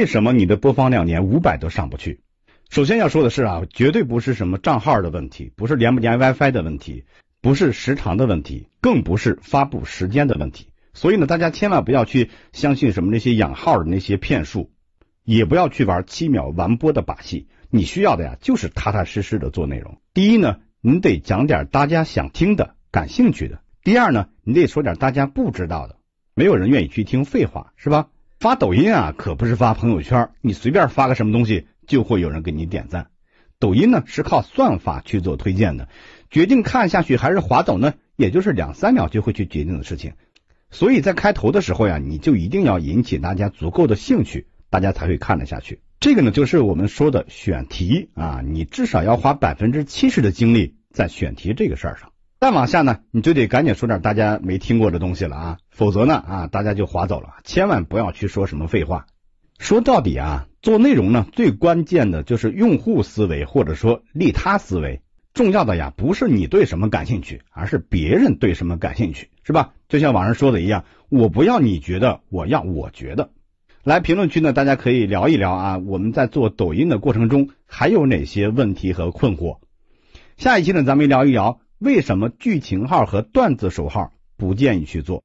为什么你的播放量连五百都上不去？首先要说的是啊，绝对不是什么账号的问题，不是连不连 WiFi 的问题，不是时长的问题，更不是发布时间的问题。所以呢，大家千万不要去相信什么那些养号的那些骗术，也不要去玩七秒完播的把戏。你需要的呀，就是踏踏实实的做内容。第一呢，你得讲点大家想听的、感兴趣的；第二呢，你得说点大家不知道的。没有人愿意去听废话，是吧？发抖音啊，可不是发朋友圈，你随便发个什么东西就会有人给你点赞。抖音呢是靠算法去做推荐的，决定看下去还是划走呢，也就是两三秒就会去决定的事情。所以在开头的时候呀，你就一定要引起大家足够的兴趣，大家才会看得下去。这个呢，就是我们说的选题啊，你至少要花百分之七十的精力在选题这个事儿上。再往下呢，你就得赶紧说点大家没听过的东西了啊，否则呢啊，大家就划走了。千万不要去说什么废话。说到底啊，做内容呢，最关键的就是用户思维或者说利他思维。重要的呀，不是你对什么感兴趣，而是别人对什么感兴趣，是吧？就像网上说的一样，我不要你觉得，我要我觉得。来评论区呢，大家可以聊一聊啊，我们在做抖音的过程中还有哪些问题和困惑？下一期呢，咱们聊一聊为什么剧情号和段子手号不建议去做。